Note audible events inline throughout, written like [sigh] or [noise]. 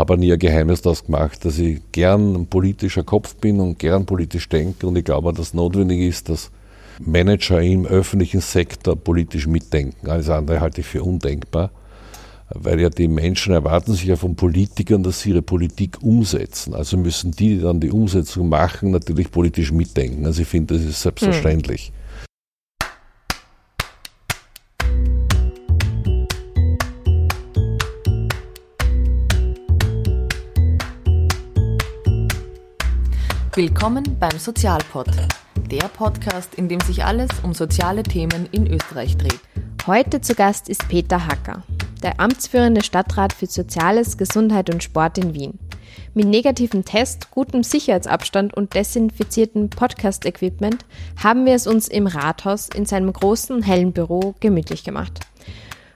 habe nie ein Geheimnis daraus gemacht, dass ich gern ein politischer Kopf bin und gern politisch denke und ich glaube, dass es notwendig ist, dass Manager im öffentlichen Sektor politisch mitdenken. Alles andere halte ich für undenkbar, weil ja die Menschen erwarten sich ja von Politikern, dass sie ihre Politik umsetzen. Also müssen die, die dann die Umsetzung machen, natürlich politisch mitdenken. Also ich finde, das ist selbstverständlich. Hm. Willkommen beim Sozialpod, der Podcast, in dem sich alles um soziale Themen in Österreich dreht. Heute zu Gast ist Peter Hacker, der amtsführende Stadtrat für Soziales, Gesundheit und Sport in Wien. Mit negativem Test, gutem Sicherheitsabstand und desinfiziertem Podcast-Equipment haben wir es uns im Rathaus in seinem großen, hellen Büro gemütlich gemacht.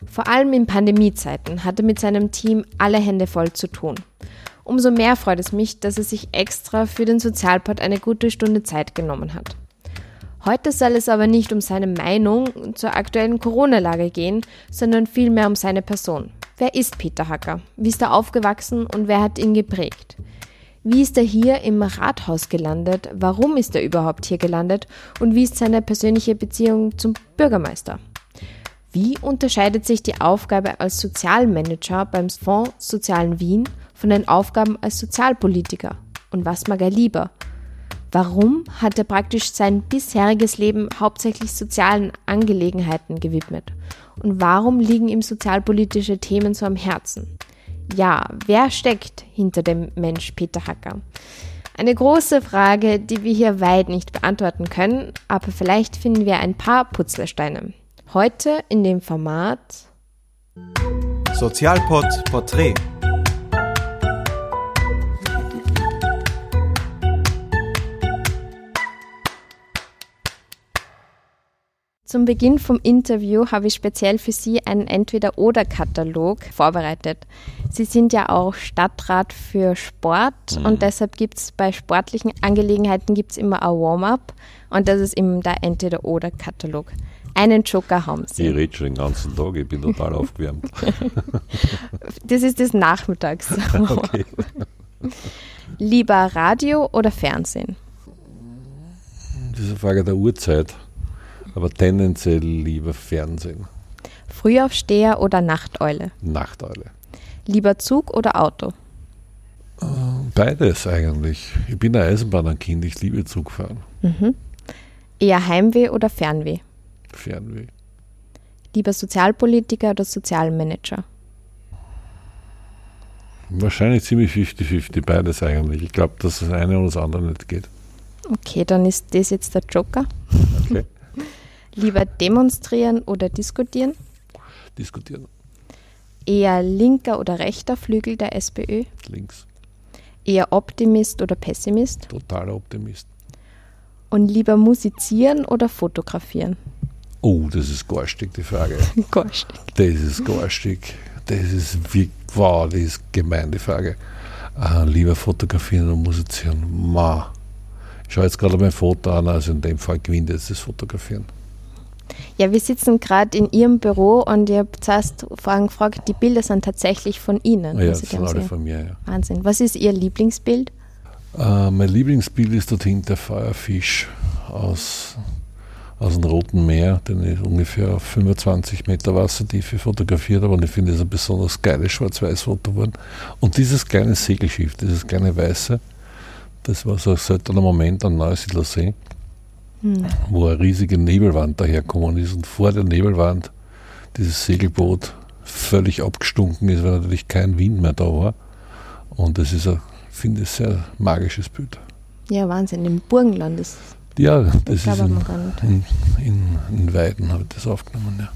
Vor allem in Pandemiezeiten hat er mit seinem Team alle Hände voll zu tun. Umso mehr freut es mich, dass er sich extra für den Sozialpod eine gute Stunde Zeit genommen hat. Heute soll es aber nicht um seine Meinung zur aktuellen Corona-Lage gehen, sondern vielmehr um seine Person. Wer ist Peter Hacker? Wie ist er aufgewachsen und wer hat ihn geprägt? Wie ist er hier im Rathaus gelandet? Warum ist er überhaupt hier gelandet? Und wie ist seine persönliche Beziehung zum Bürgermeister? Wie unterscheidet sich die Aufgabe als Sozialmanager beim Fonds Sozialen Wien von den Aufgaben als Sozialpolitiker? Und was mag er lieber? Warum hat er praktisch sein bisheriges Leben hauptsächlich sozialen Angelegenheiten gewidmet? Und warum liegen ihm sozialpolitische Themen so am Herzen? Ja, wer steckt hinter dem Mensch Peter Hacker? Eine große Frage, die wir hier weit nicht beantworten können, aber vielleicht finden wir ein paar Putzlesteine. Heute in dem Format Sozialpod Porträt Zum Beginn vom Interview habe ich speziell für Sie einen Entweder-Oder-Katalog vorbereitet. Sie sind ja auch Stadtrat für Sport mhm. und deshalb gibt es bei sportlichen Angelegenheiten gibt's immer ein Warm-up und das ist eben der Entweder-Oder-Katalog. Einen Joker haben Sie. Ich rede schon den ganzen Tag, ich bin total [laughs] aufgewärmt. das ist des Nachmittags. [laughs] okay. Lieber Radio oder Fernsehen? Das ist eine Frage der Uhrzeit aber tendenziell lieber Fernsehen. Frühaufsteher oder Nachteule? Nachteule. Lieber Zug oder Auto? Äh, beides eigentlich. Ich bin ein Eisenbahnkind, ich liebe Zugfahren. Mhm. Eher Heimweh oder Fernweh? Fernweh. Lieber Sozialpolitiker oder Sozialmanager? Wahrscheinlich ziemlich 50-50, beides eigentlich. Ich glaube, dass das eine oder das andere nicht geht. Okay, dann ist das jetzt der Joker. Okay. Lieber demonstrieren oder diskutieren? Diskutieren. Eher linker oder rechter Flügel der SPÖ? Links. Eher Optimist oder Pessimist? Totaler Optimist. Und lieber musizieren oder fotografieren? Oh, das ist garstig, die Frage. [laughs] garstig. Das ist garstig. Das ist wie, wow, das ist gemein, die Frage. Ah, lieber fotografieren oder musizieren. Ma. Ich schaue jetzt gerade mein Foto an, also in dem Fall gewinnt jetzt das Fotografieren. Ja, wir sitzen gerade in Ihrem Büro und ich habe zuerst vorhin gefragt, die Bilder sind tatsächlich von Ihnen. Ja, das sind alle von mir, ja. Wahnsinn. Was ist Ihr Lieblingsbild? Uh, mein Lieblingsbild ist dorthin der Feuerfisch aus, aus dem Roten Meer, den ich ungefähr auf 25 Meter Wassertiefe fotografiert habe und ich finde, das ist ein besonders geiles Schwarz-Weiß-Foto geworden. Und dieses kleine Segelschiff, dieses kleine Weiße, das war so ein seltener Moment am Neusiedler See hm. wo eine riesige Nebelwand daherkommen ist und vor der Nebelwand dieses Segelboot völlig abgestunken ist, weil natürlich kein Wind mehr da war. Und das ist ein, finde ich, sehr magisches Bild. Ja, Wahnsinn, im Burgenland ist Ja, das ist in, in, in, in Weiden habe ich das aufgenommen, ja.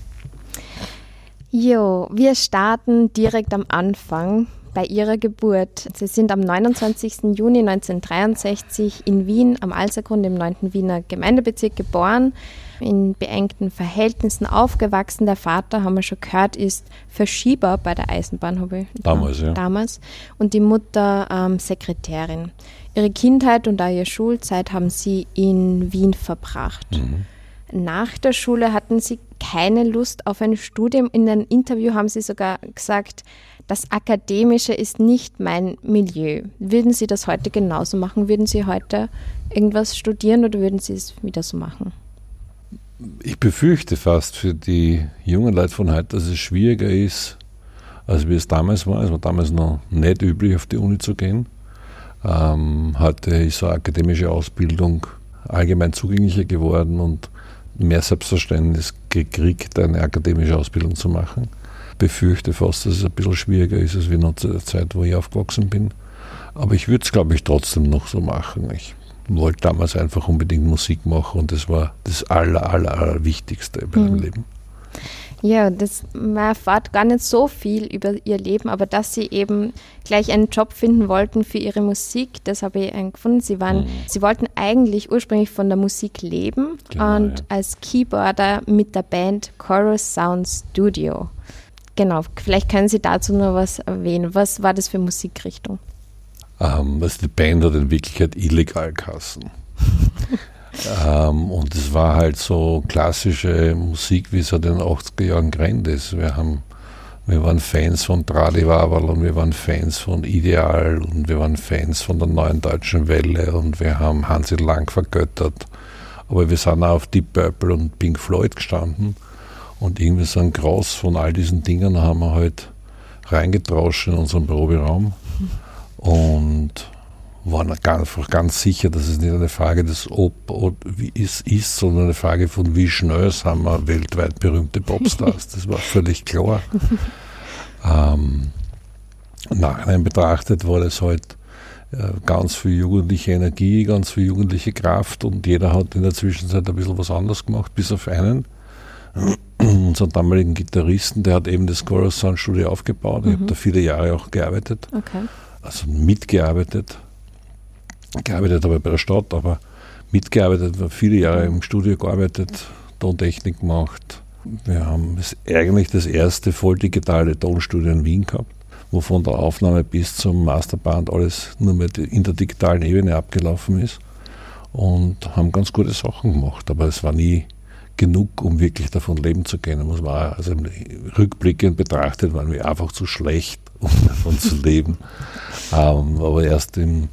Jo, wir starten direkt am Anfang bei ihrer Geburt. Sie sind am 29. Juni 1963 in Wien am Alsergrund im 9. Wiener Gemeindebezirk geboren, in beengten Verhältnissen aufgewachsen. Der Vater, haben wir schon gehört, ist Verschieber bei der Eisenbahn, habe ich damals, ja. damals. Und die Mutter ähm, Sekretärin. Ihre Kindheit und auch ihre Schulzeit haben sie in Wien verbracht. Mhm. Nach der Schule hatten sie keine Lust auf ein Studium. In einem Interview haben sie sogar gesagt, das Akademische ist nicht mein Milieu. Würden Sie das heute genauso machen? Würden Sie heute irgendwas studieren oder würden Sie es wieder so machen? Ich befürchte fast für die jungen Leute von heute, dass es schwieriger ist, als wie es damals war. Es war damals noch nicht üblich, auf die Uni zu gehen. Ähm, heute ist so eine akademische Ausbildung allgemein zugänglicher geworden und mehr Selbstverständnis gekriegt, eine akademische Ausbildung zu machen. Befürchte fast, dass es ein bisschen schwieriger ist, als wie noch zu der Zeit, wo ich aufgewachsen bin. Aber ich würde es, glaube ich, trotzdem noch so machen. Ich wollte damals einfach unbedingt Musik machen und das war das Aller, Aller, Aller Wichtigste bei meinem mhm. Leben. Ja, das, man erfahrt gar nicht so viel über ihr Leben, aber dass sie eben gleich einen Job finden wollten für ihre Musik, das habe ich gefunden. Sie, waren, mhm. sie wollten eigentlich ursprünglich von der Musik leben genau, und ja. als Keyboarder mit der Band Chorus Sound Studio. Genau, vielleicht können Sie dazu nur was erwähnen. Was war das für Musikrichtung? Ähm, was die Band hat in Wirklichkeit illegal kassen. [laughs] Ähm, und es war halt so klassische Musik, wie es halt in den 80er Jahren gerannt ist. Wir, haben, wir waren Fans von Tradivaval und wir waren Fans von Ideal und wir waren Fans von der neuen deutschen Welle und wir haben Hansi Lang vergöttert. Aber wir sind auch auf Deep Purple und Pink Floyd gestanden und irgendwie so ein Groß von all diesen Dingen haben wir halt reingetrauscht in unseren Proberaum. Und waren einfach ganz sicher, dass es nicht eine Frage des Ob oder wie es ist, sondern eine Frage von wie schnell sind wir weltweit berühmte Popstars. Das war völlig klar. [laughs] ähm, Nachhinein betrachtet war es halt äh, ganz viel jugendliche Energie, ganz viel jugendliche Kraft und jeder hat in der Zwischenzeit ein bisschen was anderes gemacht, bis auf einen. [clears throat] Unseren damaligen Gitarristen, der hat eben das Chorus Sound Studio aufgebaut. Ich habe mhm. da viele Jahre auch gearbeitet, okay. also mitgearbeitet gearbeitet habe bei der Stadt, aber mitgearbeitet, viele Jahre im Studio gearbeitet, Tontechnik gemacht. Wir haben das, eigentlich das erste voll digitale Tonstudio in Wien gehabt, wo von der Aufnahme bis zum Masterband alles nur mit in der digitalen Ebene abgelaufen ist und haben ganz gute Sachen gemacht, aber es war nie genug, um wirklich davon leben zu können. Muss man also rückblickend betrachtet waren wir einfach zu schlecht, [laughs] um davon zu leben. Ähm, aber erst im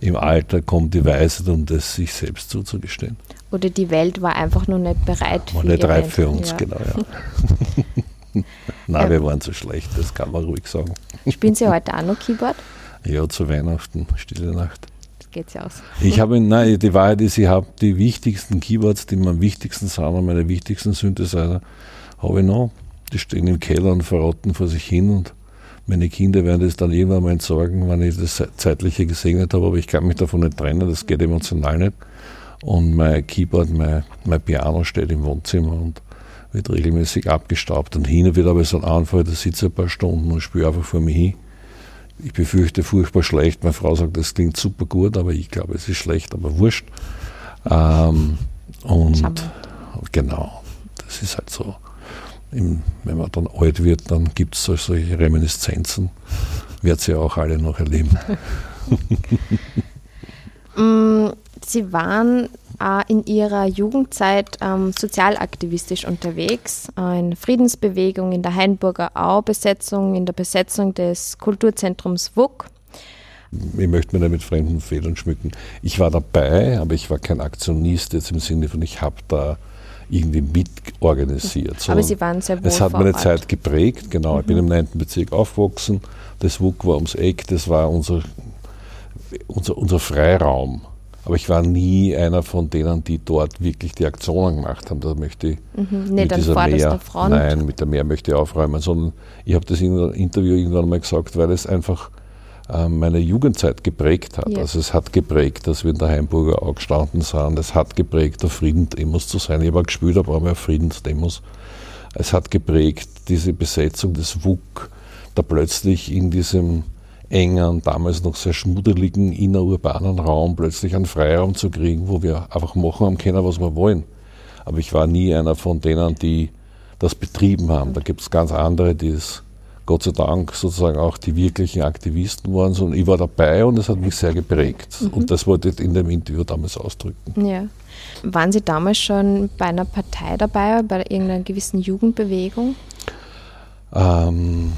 im Alter kommt die Weisheit, um das sich selbst zuzugestehen. Oder die Welt war einfach noch nicht bereit war für nicht reif für uns, ja. genau. Ja. [laughs] Nein, wir waren zu schlecht, das kann man ruhig sagen. Spielen Sie heute auch noch Keyboard? Ja, zu Weihnachten, Stille Nacht. Das geht ja aus. Ich habe, nein, die Wahrheit ist, ich habe die wichtigsten Keyboards, die am wichtigsten sind, und meine wichtigsten Synthesizer, habe ich noch. Die stehen im Keller und verrotten vor sich hin und meine Kinder werden das dann irgendwann mal entsorgen, wenn ich das Zeitliche gesegnet habe, aber ich kann mich davon nicht trennen, das geht emotional nicht. Und mein Keyboard, mein, mein Piano steht im Wohnzimmer und wird regelmäßig abgestaubt. Und hin wird aber so ein Anfall, da sitze ich ein paar Stunden und spüre einfach vor mir hin. Ich befürchte furchtbar schlecht. Meine Frau sagt, das klingt super gut, aber ich glaube, es ist schlecht, aber wurscht. Ähm, und genau, das ist halt so im, wenn man dann alt wird, dann gibt es solche Reminiszenzen. Wird sie auch alle noch erleben. [laughs] Mm, sie waren äh, in Ihrer Jugendzeit ähm, sozialaktivistisch unterwegs, äh, in Friedensbewegung in der Hainburger Au-Besetzung, in der Besetzung des Kulturzentrums WUK. Ich möchte mir da mit fremden Federn schmücken. Ich war dabei, aber ich war kein Aktionist jetzt im Sinne von, ich habe da irgendwie mitorganisiert. So, Aber Sie waren sehr wohl Es hat meine Zeit geprägt, genau. Mhm. Ich bin im 9. Bezirk aufgewachsen, das WUK war ums Eck, das war unser, unser, unser Freiraum. Aber ich war nie einer von denen, die dort wirklich die Aktionen gemacht haben. Da möchte ich mhm, mit dieser Mehr, nein, mit der Mehr möchte ich aufräumen, sondern ich habe das in einem Interview irgendwann mal gesagt, weil es einfach äh, meine Jugendzeit geprägt hat. Ja. Also es hat geprägt, dass wir in der Heimburger auch gestanden sind. Es hat geprägt, auf Friedensdemos zu sein. Ich habe auch gespielt, aber auch Friedensdemos. Es hat geprägt, diese Besetzung des WUK, da plötzlich in diesem engen, damals noch sehr schmuddeligen innerurbanen Raum plötzlich einen Freiraum zu kriegen, wo wir einfach machen haben können, was wir wollen. Aber ich war nie einer von denen, die das betrieben haben. Da gibt es ganz andere, die es Gott sei Dank sozusagen auch die wirklichen Aktivisten waren, sondern ich war dabei und es hat mich sehr geprägt. Mhm. Und das wollte ich in dem Interview damals ausdrücken. Ja. Waren Sie damals schon bei einer Partei dabei, bei irgendeiner gewissen Jugendbewegung? Ähm,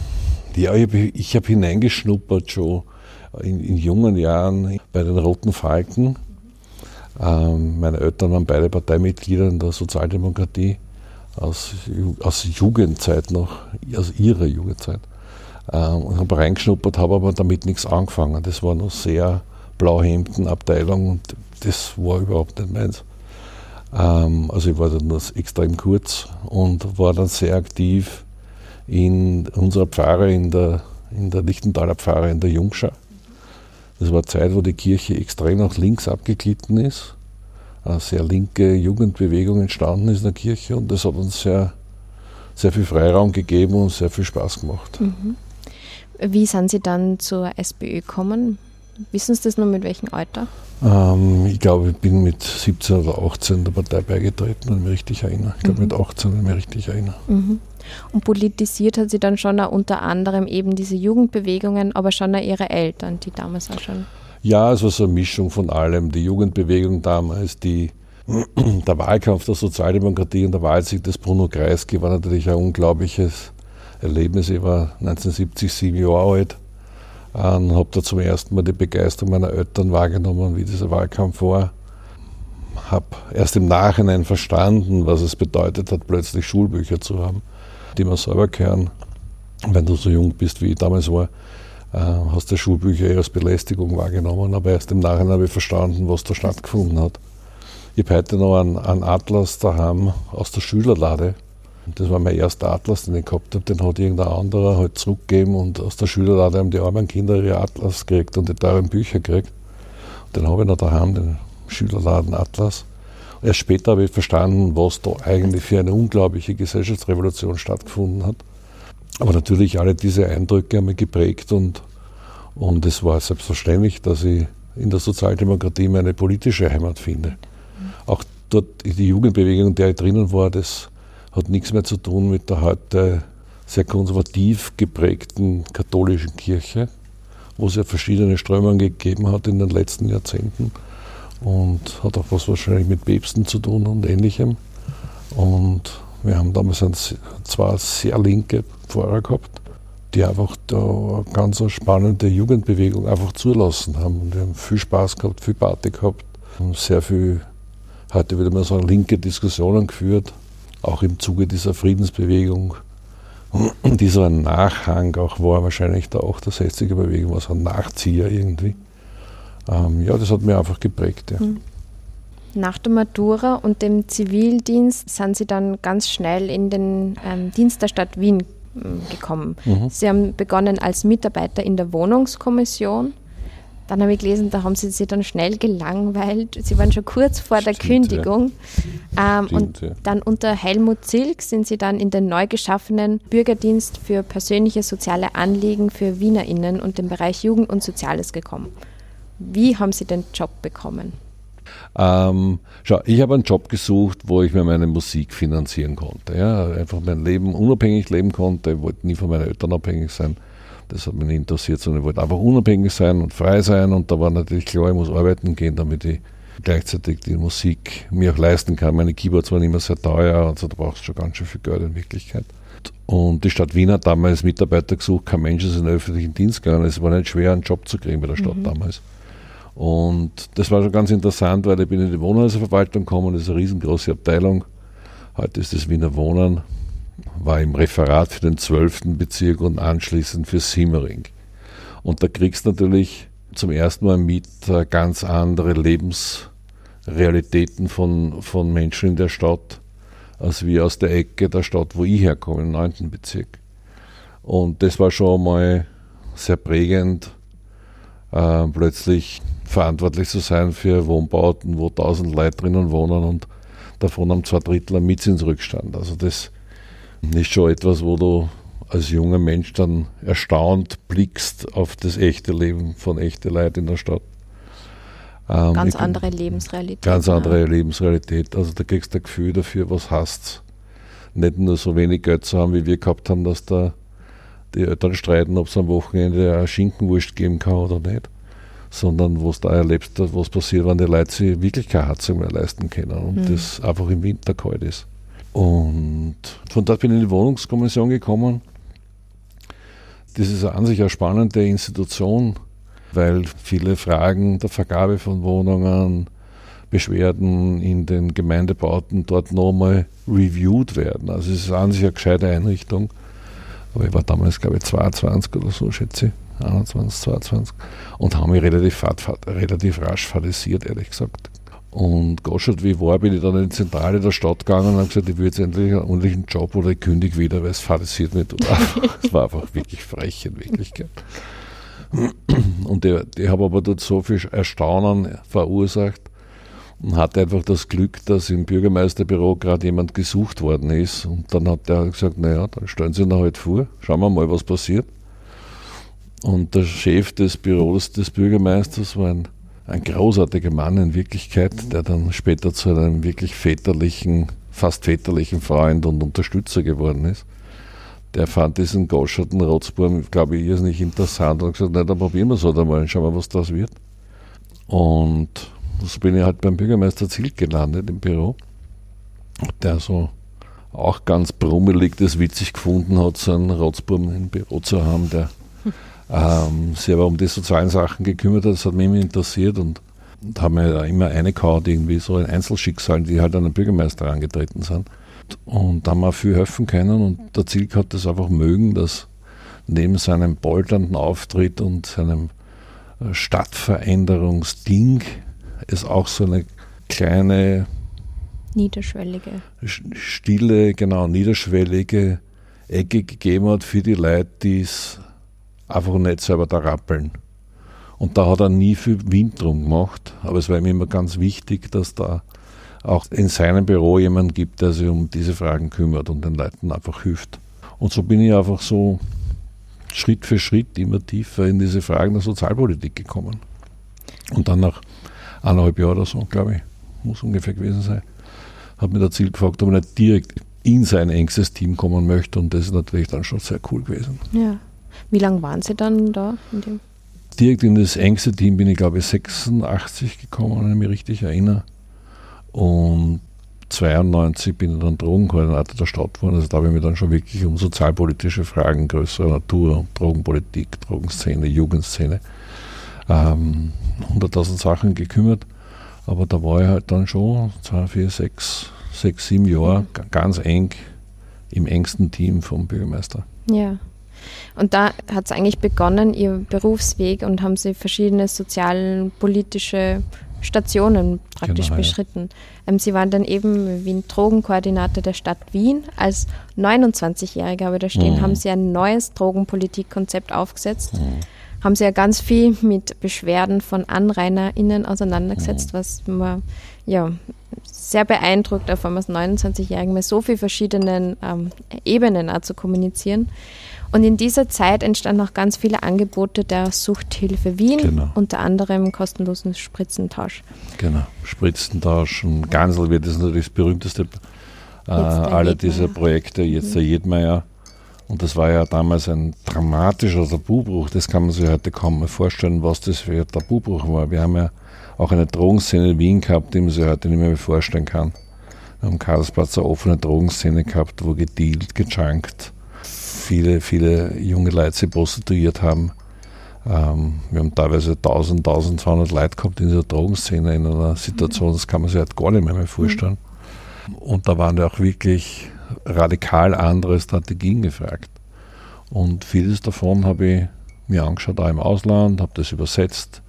Ja, ich habe hab hineingeschnuppert schon in, in, jungen Jahren bei den Roten Falken. Ähm, meine Eltern waren beide Parteimitglieder in der Sozialdemokratie aus, aus Jugendzeit noch, aus ihrer Jugendzeit. Ähm, und habe reingeschnuppert, habe aber damit nichts angefangen. Das war noch sehr Blauhemden-Abteilung und das war überhaupt nicht meins. Ähm, also ich war dann nur extrem kurz und war dann sehr aktiv in unserer Pfarre, in der, in der Lichtenthaler Pfarre in der Jungschau. Das war eine Zeit, wo die Kirche extrem nach links abgeglitten ist. Eine sehr linke Jugendbewegung entstanden ist in der Kirche und das hat uns sehr, sehr viel Freiraum gegeben und sehr viel Spaß gemacht. Mhm. Wie sind Sie dann zur SPÖ gekommen? Wissen Sie das nur mit welchem Alter? Ähm, ich glaube, ich bin mit 17 oder 18 der Partei beigetreten, wenn ich mich richtig erinnere. Ich glaube, mhm. mit 18, wenn ich mich richtig erinnere. Mhm. Und politisiert hat sie dann schon auch unter anderem eben diese Jugendbewegungen, aber schon auch ihre Eltern, die damals auch schon. Ja, es war so eine Mischung von allem. Die Jugendbewegung damals, die, [clears throat] der Wahlkampf der Sozialdemokratie und der Wahlsieg des Bruno Kreisky war natürlich ein unglaubliches Erlebnis. Ich war 1970 sieben Jahre alt und habe da zum ersten Mal die Begeisterung meiner Eltern wahrgenommen, wie dieser Wahlkampf war. Habe erst im Nachhinein verstanden, was es bedeutet hat, plötzlich Schulbücher zu haben, die man selber kehren. Wenn du so jung bist, wie ich damals war, äh, hast du Schulbücher eher als Belästigung wahrgenommen, aber erst im Nachhinein habe ich verstanden, was da stattgefunden hat. Ich habe heute noch einen, einen Atlas daheim aus der Schülerlade das war mein erster Atlas, den ich gehabt habe. Den hat irgendein anderer halt zurückgegeben und aus der Schülerlade haben die armen Kinder ihre Atlas gekriegt und die teuren Bücher gekriegt. Und den habe ich noch daheim, den Schülerladen Atlas. Erst später habe ich verstanden, was da eigentlich für eine unglaubliche Gesellschaftsrevolution stattgefunden hat. Aber natürlich alle diese Eindrücke haben mich geprägt und, und es war selbstverständlich, dass ich in der Sozialdemokratie meine politische Heimat finde. Auch dort die Jugendbewegung, in der ich drinnen war, das hat nichts mehr zu tun mit der heute sehr konservativ geprägten katholischen Kirche, wo es ja verschiedene Strömungen gegeben hat in den letzten Jahrzehnten und hat auch was wahrscheinlich mit Päpsten zu tun und ähnlichem. Und wir haben damals ein, zwei sehr linke Pfarrer gehabt, die einfach da eine ganz spannende Jugendbewegung einfach zulassen haben. Und wir haben viel Spaß gehabt, viel Party gehabt, haben sehr viel, heute wieder mal so linke Diskussionen geführt auch im Zuge dieser Friedensbewegung, dieser Nachhang auch war wahrscheinlich der 68er Bewegung, war so ein Nachzieher irgendwie. Ähm, ja, das hat mir einfach geprägt. Ja. Hm. Nach der Matura und dem Zivildienst sind Sie dann ganz schnell in den ähm, Dienst der Stadt Wien ähm, gekommen. Mhm. Sie haben begonnen als Mitarbeiter in der Wohnungskommission dann habe ich gelesen, da haben sie sich dann schnell gelangweilt. Sie waren schon kurz vor der Stimmt, Kündigung. Ja. Ähm, Stimmt, und ja. dann unter Helmut Zilk sind sie dann in den neu geschaffenen Bürgerdienst für persönliche soziale Anliegen für WienerInnen und den Bereich Jugend und Soziales gekommen. Wie haben Sie den Job bekommen? Ähm, schau, ich habe einen Job gesucht, wo ich mir meine Musik finanzieren konnte. Ja? Einfach mein Leben unabhängig leben konnte. Ich wollte nie von meinen Eltern abhängig sein. Das hat mich nicht interessiert, sondern ich wollte einfach unabhängig sein und frei sein. Und da war natürlich klar, ich muss arbeiten gehen, damit ich gleichzeitig die Musik mir auch leisten kann. Meine Keyboards waren immer sehr teuer, also da brauchst du schon ganz schön viel Geld in Wirklichkeit. Und die Stadt Wien hat damals Mitarbeiter gesucht, kein Mensch ist in den öffentlichen Dienst gegangen. Es war nicht schwer, einen Job zu kriegen bei der Stadt mhm. damals. Und das war schon ganz interessant, weil ich bin in die Wohnhäuserverwaltung gekommen, das ist eine riesengroße Abteilung. Heute ist das Wiener Wohnen war im Referat für den 12. Bezirk und anschließend für Simmering. Und da kriegst du natürlich zum ersten Mal mit äh, ganz andere Lebensrealitäten von, von Menschen in der Stadt, als wie aus der Ecke der Stadt, wo ich herkomme, im 9. Bezirk. Und das war schon mal sehr prägend, äh, plötzlich verantwortlich zu sein für Wohnbauten, wo tausend Leute drinnen wohnen und davon haben zwei Drittel einen Mietzinsrückstand. Also das ist schon etwas, wo du als junger Mensch dann erstaunt blickst auf das echte Leben von echten Leuten in der Stadt. Ähm, ganz andere Lebensrealität. Ganz andere ja. Lebensrealität. Also da kriegst du ein Gefühl dafür, was hast Nicht nur so wenig Geld zu haben, wie wir gehabt haben, dass da die Eltern streiten, ob es am Wochenende eine Schinkenwurst geben kann oder nicht, sondern wo du da erlebst, was passiert, wenn die Leute sich wirklich keine Heizung mehr leisten können und mhm. das einfach im Winter kalt ist. Und von dort bin ich in die Wohnungskommission gekommen. das ist an sich eine spannende Institution, weil viele Fragen der Vergabe von Wohnungen, Beschwerden in den Gemeindebauten dort nochmal reviewed werden. Also es ist an sich eine gescheite Einrichtung. Aber ich war damals, glaube ich, 22 oder so, schätze ich. 21, 22. Und haben mich relativ, relativ rasch fadisiert, ehrlich gesagt. Und Goschert, wie war, bin ich dann in die Zentrale der Stadt gegangen und habe gesagt, ich will jetzt endlich einen ordentlichen Job oder ich kündige wieder, weil es fadisiert mich. [laughs] Es war einfach wirklich frech in Wirklichkeit. Und ich habe aber dort so viel Erstaunen verursacht und hatte einfach das Glück, dass im Bürgermeisterbüro gerade jemand gesucht worden ist. Und dann hat der gesagt, naja, dann stellen Sie ihn halt vor, schauen wir mal, was passiert. Und der Chef des Büros des Bürgermeisters war ein ein großartiger Mann in Wirklichkeit, der dann später zu einem wirklich väterlichen, fast väterlichen Freund und Unterstützer geworden ist. Der fand diesen Goscherten Rotzburm, glaube ich, irrsinnig interessant und hat gesagt, na, dann probieren wir es halt einmal, schauen wir, was das wird. Und so bin ich halt beim Bürgermeister Zilt gelandet im Büro, der so auch ganz brummelig das witzig gefunden hat, so einen Rotzburm im Büro zu haben, der [laughs] ähm, sich aber um die sozialen Sachen gekümmert hat. Das hat mich immer interessiert und, und haben mir da immer eine gehauen, irgendwie so in Einzelschicksalen, die halt an den Bürgermeister angetreten sind. Und da haben wir viel helfen können und der Ziel hat das einfach mögen, dass neben seinem polternden Auftritt und seinem äh, Stadtveränderungsding es auch so eine kleine niederschwellige stille, genau, niederschwellige Ecke gegeben hat für die Leute, die es einfach nicht selber da rappeln. Und da hat er nie viel Wind drum gemacht, aber es war ihm immer ganz wichtig, dass da auch in seinem Büro jemand gibt, der sich um diese Fragen kümmert und den Leuten einfach hilft. Und so bin ich einfach so Schritt für Schritt immer tiefer in diese Fragen der Sozialpolitik gekommen. Und dann nach eineinhalb Jahren oder so, glaube ich, muss ungefähr gewesen sein, hat mir der Ziel gefragt, ob er nicht direkt in sein engstes Team kommen möchte. Und das ist natürlich dann schon sehr cool gewesen. Ja. Wie lange waren Sie dann da? In Direkt in das engste Team bin ich, glaube ich, 86 gekommen, wenn ich mich richtig erinnere. Und 92 bin ich dann Drogenkoordinator der Stadt geworden. Also da habe ich mich dann schon wirklich um sozialpolitische Fragen größerer Natur, Drogenpolitik, Drogenszene, Jugendszene, ähm, 100.000 Sachen gekümmert. Aber da war ich halt dann schon 2, 4, 6, 6 7 Jahre ganz eng im engsten Team vom Bürgermeister. Ja. Und da hat es eigentlich begonnen, ihr Berufsweg und haben sie verschiedene sozialpolitische Stationen praktisch genau, beschritten. Ja. Ähm, sie waren dann eben wie ein Drogenkoordinator der Stadt Wien. Als 29-Jähriger, aber da stehen, mhm. haben sie ein neues Drogenpolitikkonzept aufgesetzt. Mhm. Haben sie ja ganz viel mit Beschwerden von AnrainerInnen auseinandergesetzt, mhm. was man ja sehr beeindruckt, auf einmal als 29-Jährigen mit so vielen verschiedenen ähm, Ebenen auch zu kommunizieren. Und in dieser Zeit entstanden auch ganz viele Angebote der Suchthilfe Wien, genau. unter anderem kostenlosen Spritzentausch. Genau, Spritzentausch und Gansel wird das natürlich das berühmteste äh, aller dieser Projekte, jetzt mhm. der Jedmeier. Und das war ja damals ein dramatischer Tabubruch. Das kann man sich heute kaum mehr vorstellen, was das für ein Tabubruch war. Wir haben ja auch eine Drogenszene in Wien gehabt, die man sich heute nicht mehr vorstellen kann. Wir haben Karlsplatz eine offene Drogenszene gehabt, wo gedealt, gejunkt, viele, viele junge Leute sich prostituiert haben. Ähm, wir haben teilweise 1000, 1200 Leute gehabt in dieser Drogenszene in einer Situation, das kann man sich halt gar nicht mehr, mehr vorstellen. Und da waren ja auch wirklich radikal andere Strategien gefragt. Und vieles davon habe ich mir angeschaut, auch im Ausland, habe das übersetzt.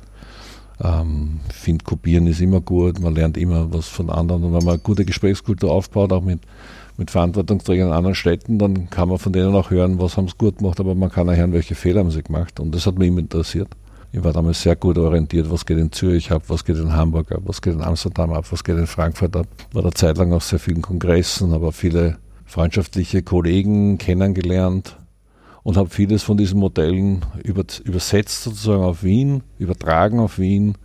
Ähm, ich finde, kopieren ist immer gut, man lernt immer was von anderen. Und wenn man eine gute Gesprächskultur aufbaut, auch mit mit Verantwortungsträgern in anderen Städten, dann kann man von denen auch hören, was haben sie gut gemacht, aber man kann auch hören, welche Fehler haben sie gemacht. Und das hat mich immer interessiert. Ich war damals sehr gut orientiert, was geht in Zürich ab, was geht in Hamburg ab, was geht in Amsterdam ab, was geht in Frankfurt ab. War da zeitlang auf sehr vielen Kongressen, aber viele freundschaftliche Kollegen kennengelernt und habe vieles von diesen Modellen übersetzt sozusagen auf Wien, übertragen auf Wien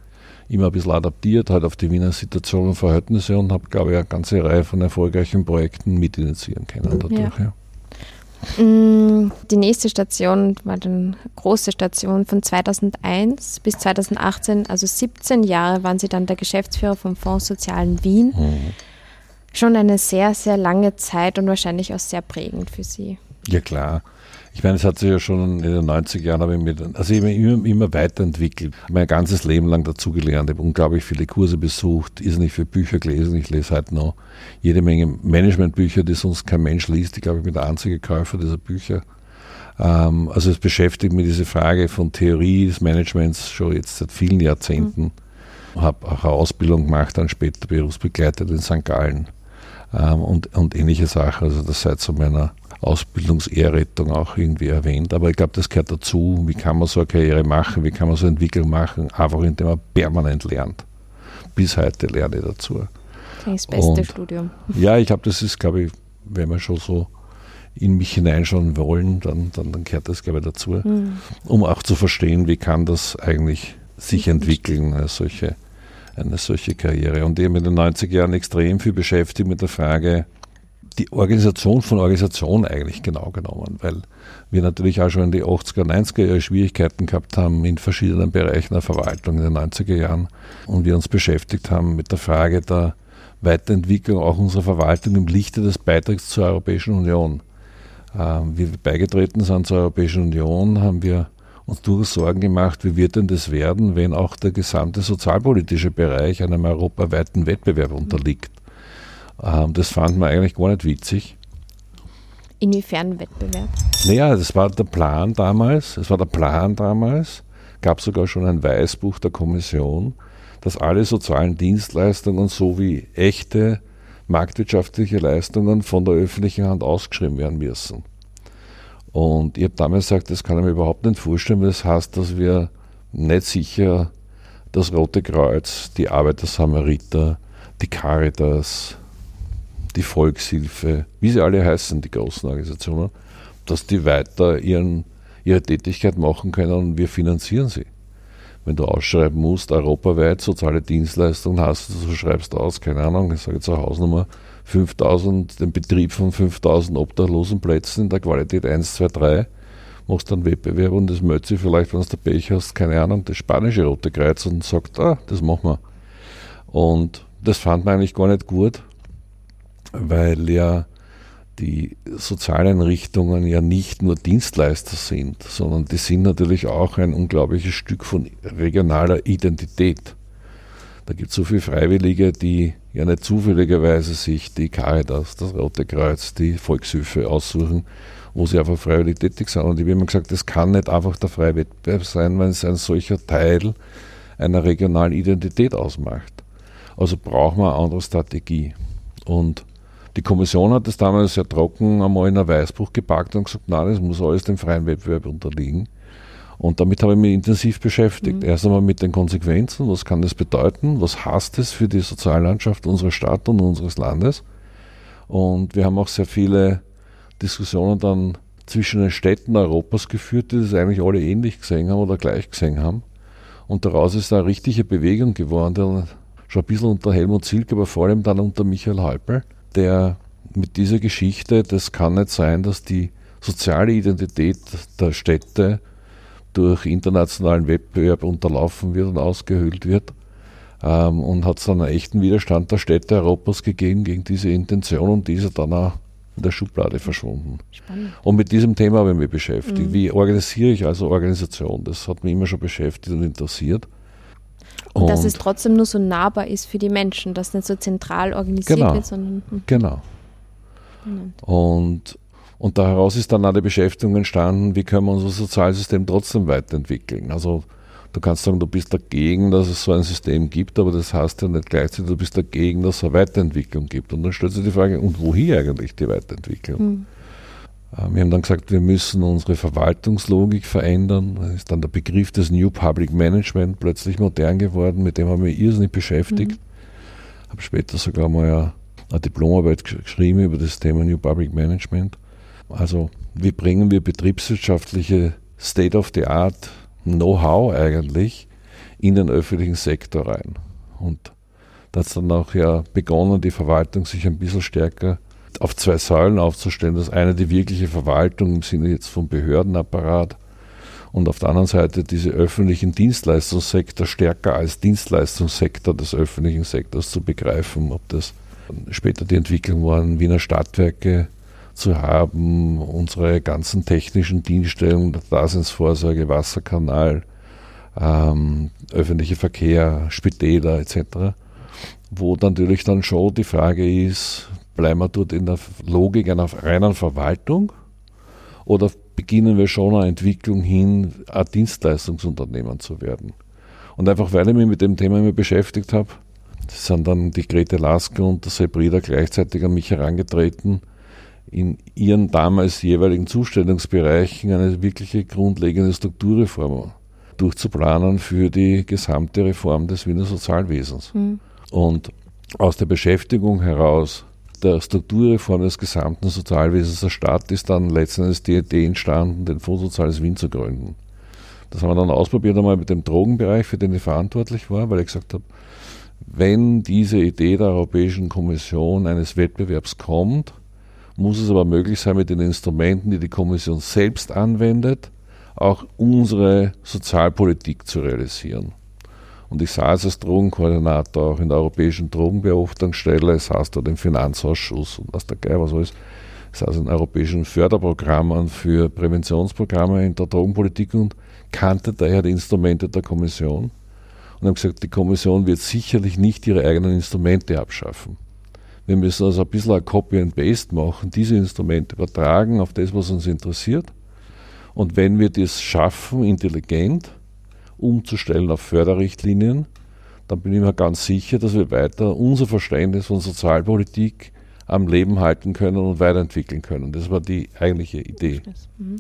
immer ein bisschen adaptiert, halt auf die Wiener Situation und Verhältnisse und habe, glaube ich, eine ganze Reihe von erfolgreichen Projekten mitinitiieren können dadurch. Ja. Ja. Mm, die nächste Station war dann große Station von 2001 bis 2018, also 17 Jahre waren Sie dann der Geschäftsführer vom Fonds Sozialen Wien. Mhm. Schon eine sehr, sehr lange Zeit und wahrscheinlich auch sehr prägend für Sie. Ja klar. Ich meine, es hat sich ja schon in den 90er Jahren, habe ich mir, also ich immer, immer weiterentwickelt. Mein ganzes Leben lang dazugelernt. Ich habe unglaublich viele Kurse besucht, ist nicht für Bücher gelesen. Ich lese halt noch jede Menge Managementbücher, die sonst kein Mensch liest. Ich glaube, ich bin der einzige Käufer dieser Bücher. Ähm, also es beschäftigt mich diese Frage von Theorie des Managements schon jetzt seit vielen Jahrzehnten. Mhm. Habe auch eine Ausbildung gemacht, dann später berufsbegleitet in St. Gallen ähm, und, und ähnliche Sachen. Also das seit so meiner Ausbildungsehrrettung auch irgendwie erwähnt. Aber ich glaube, das gehört dazu. Wie kann man so eine Karriere machen? Wie kann man so eine Entwicklung machen? Einfach indem man permanent lernt. Bis heute lerne ich dazu. Das beste und, Studium. Ja, ich glaube, das ist, glaube ich, wenn wir schon so in mich hineinschauen wollen, dann, dann, dann gehört das, glaube ich, dazu. Mhm. Um auch zu verstehen, wie kann das eigentlich sich entwickeln, eine solche, eine solche Karriere. Und ich habe in den 90er Jahren extrem viel beschäftigt mit der Frage, die Organisation von Organisation eigentlich genau genommen, weil wir natürlich auch schon in die 80er, 90er Jahre Schwierigkeiten gehabt haben in verschiedenen Bereichen der Verwaltung in den 90er Jahren und wir uns beschäftigt haben mit der Frage der Weiterentwicklung auch unserer Verwaltung im Lichte des Beitritts zur Europäischen Union. Ähm, wie wir beigetreten sind zur Europäischen Union, haben wir uns durchaus Sorgen gemacht, wie wird denn das werden, wenn auch der gesamte sozialpolitische Bereich einem europaweiten Wettbewerb unterliegt. Ähm, das fand man eigentlich gar nicht witzig. Inwiefern Wettbewerb? Naja, das war der Plan damals. Es war der Plan damals. Gab sogar schon ein Weißbuch der Kommission, dass alle sozialen Dienstleistungen sowie echte marktwirtschaftliche Leistungen von der öffentlichen Hand ausgeschrieben werden müssen. Und ich habe damals gesagt, das kann ich mir überhaupt nicht vorstellen, weil das heißt, dass wir nicht sicher das Rote Kreuz, die Arbeiter-Samariter, die Caritas, die Volkshilfe, wie sie alle heißen, die großen Organisationen, dass die weiter ihren, ihre Tätigkeit machen können und wir finanzieren sie. Wenn du ausschreiben musst, europaweit soziale Dienstleistungen hast, du so schreibst aus, keine Ahnung, ich sage jetzt eine Hausnummer, 5000, den Betrieb von 5000 obdachlosen Plätzen in der Qualität 1, 2, 3, machst dann Wettbewerb und das sich vielleicht, wenn du Pech hast, keine Ahnung, das spanische Rote Kreuz und sagt, ah, das machen wir. Und das fand man eigentlich gar nicht gut, weil ja die Sozialeinrichtungen ja nicht nur Dienstleister sind, sondern die sind natürlich auch ein unglaubliches Stück von regionaler Identität. Da gibt es so viele Freiwillige, die ja nicht zufälligerweise sich die Caritas, das Rote Kreuz, die Volkshilfe aussuchen, wo sie einfach freiwillig tätig sind. Und ich habe immer gesagt, das kann nicht einfach der freie Wettbewerb sein, wenn es ein solcher Teil einer regionalen Identität ausmacht. Also brauchen wir eine andere Strategie. Und die Kommission hat das damals sehr trocken einmal in ein Weißbuch gepackt und gesagt, nein, das muss alles dem freien Wettbewerb unterliegen. Und damit habe ich mich intensiv beschäftigt. Mhm. Erst einmal mit den Konsequenzen, was kann das bedeuten, was heißt es für die Soziallandschaft unserer Stadt und unseres Landes. Und wir haben auch sehr viele Diskussionen dann zwischen den Städten Europas geführt, die das eigentlich alle ähnlich gesehen haben oder gleich gesehen haben. Und daraus ist eine richtige Bewegung geworden, schon ein bisschen unter Helmut Zilk, aber vor allem dann unter Michael Halpel, der mit dieser Geschichte, das kann nicht sein, dass die soziale Identität der Städte durch internationalen Wettbewerb unterlaufen wird und ausgehöhlt wird. Ähm, und hat es dann einen echten Widerstand der Städte Europas gegeben gegen diese Intention und diese dann auch in der Schublade verschwunden. Spannend. Und mit diesem Thema habe ich mich beschäftigt. Mhm. Wie organisiere ich also Organisation? Das hat mich immer schon beschäftigt und interessiert. Und, und, dass es trotzdem nur so nahbar ist für die Menschen, dass nicht so zentral organisiert genau, wird, sondern. Hm. Genau. Und, und daraus ist dann auch die Beschäftigung entstanden, wie können wir unser Sozialsystem trotzdem weiterentwickeln. Also du kannst sagen, du bist dagegen, dass es so ein System gibt, aber das heißt ja nicht gleichzeitig, du bist dagegen, dass es eine Weiterentwicklung gibt. Und dann stellt sich die Frage, und wohin eigentlich die Weiterentwicklung? Hm. Äh, wir haben dann gesagt, wir müssen unsere Verwaltungslogik verändern. Da ist dann der Begriff des New Public Management plötzlich modern geworden, mit dem haben wir irrsinnig beschäftigt. Mhm. Habe später sogar mal eine Diplomarbeit geschrieben über das Thema New Public Management. Also wie bringen wir betriebswirtschaftliche State-of-the-Art Know-how eigentlich in den öffentlichen Sektor rein. Und da hat es dann auch ja begonnen, die Verwaltung sich ein bisschen stärker auf zwei Säulen aufzustellen. Das eine die wirkliche Verwaltung im Sinne jetzt vom Behördenapparat und auf der anderen Seite diese öffentlichen Dienstleistungssektor stärker als Dienstleistungssektor des öffentlichen Sektors zu begreifen. Ob das später die Entwicklung waren, Wiener Stadtwerke zu haben, unsere ganzen technischen Dienststellungen, Daseinsvorsorge, Wasserkanal, ähm, öffentlicher Verkehr, Spitäler etc., wo natürlich dann schon die Frage ist, bleiben wir dort in der Logik einer reinen Verwaltung oder beginnen wir schon eine Entwicklung hin, ein Dienstleistungsunternehmen zu werden? Und einfach weil ich mich mit dem Thema immer beschäftigt habe, sind dann die Grete Lasker und der Sepp Rieder gleichzeitig an mich herangetreten, in ihren damals jeweiligen Zustellungsbereichen eine wirkliche grundlegende Strukturreform durchzuplanen für die gesamte Reform des Wiener Sozialwesens. Mhm. Und aus der Beschäftigung heraus der Strukturreform des gesamten Sozialwesens der Stadt ist dann letztendlich die Idee entstanden, den Fonds Soziales Wien zu gründen. Das haben wir dann ausprobiert einmal mit dem Drogenbereich, für den ich verantwortlich war, weil ich gesagt habe, wenn diese Idee der Europäischen Kommission eines Wettbewerbs kommt, muss es aber möglich sein, mit den Instrumenten, die die Kommission selbst anwendet, auch unsere Sozialpolitik zu realisieren. Und ich saß als Drogenkoordinator auch in der Europäischen Drogenbeobachtungsstelle, saß dort im Finanzausschuss und was der Geil was alles. Ich saß in europäischen Förderprogrammen für Präventionsprogramme in der Drogenpolitik und kannte daher die Instrumente der Kommission und haben gesagt, die Kommission wird sicherlich nicht ihre eigenen Instrumente abschaffen. Wir müssen also ein bisschen ein Copy and Paste machen, diese Instrumente übertragen auf das, was uns interessiert. Und wenn wir das schaffen, intelligent umzustellen auf Förderrichtlinien, dann bin ich mir ganz sicher, dass wir weiter unser Verständnis von Sozialpolitik am Leben halten können und weiterentwickeln können. Das war die eigentliche Idee. Mhm.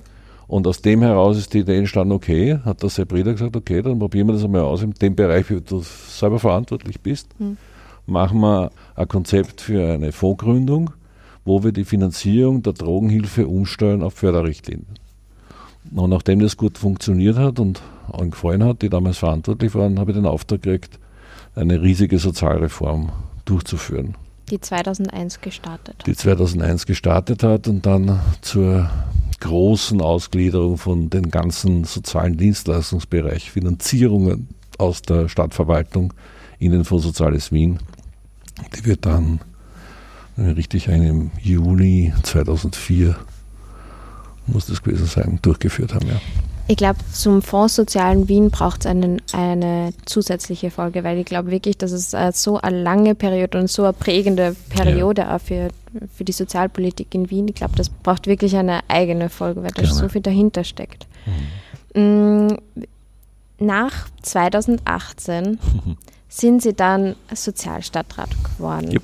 Und aus dem heraus ist die Idee entstanden, okay, hat der Sepp Rieder gesagt, okay, dann probieren wir das einmal aus in dem Bereich, wo du selber verantwortlich bist. Mhm. Machen wir ein Konzept für eine Fondsgründung, wo wir die Finanzierung der Drogenhilfe umstellen auf Förderrichtlinien. Und nachdem das gut funktioniert hat und allen gefallen hat, die damals verantwortlich waren, habe ich den Auftrag gekriegt, eine riesige Sozialreform durchzuführen. Die 2001 gestartet. Die 2001 gestartet hat und dann zur großen Ausgliederung von den ganzen sozialen Dienstleistungsbereich, Finanzierungen aus der Stadtverwaltung in den Fonds Soziales Wien. Die wird dann richtig im Juli 2004 muss das gewesen sein, durchgeführt haben. Ja. Ich glaube, zum Fonds Sozialen Wien braucht es eine zusätzliche Folge, weil ich glaube wirklich, dass es äh, so eine lange Periode und so eine prägende Periode ja. auch für, für die Sozialpolitik in Wien. Ich glaube, das braucht wirklich eine eigene Folge, weil da so viel dahinter steckt. Mhm. Mm, nach 2018 [laughs] sind Sie dann Sozialstadtrat geworden. Yep.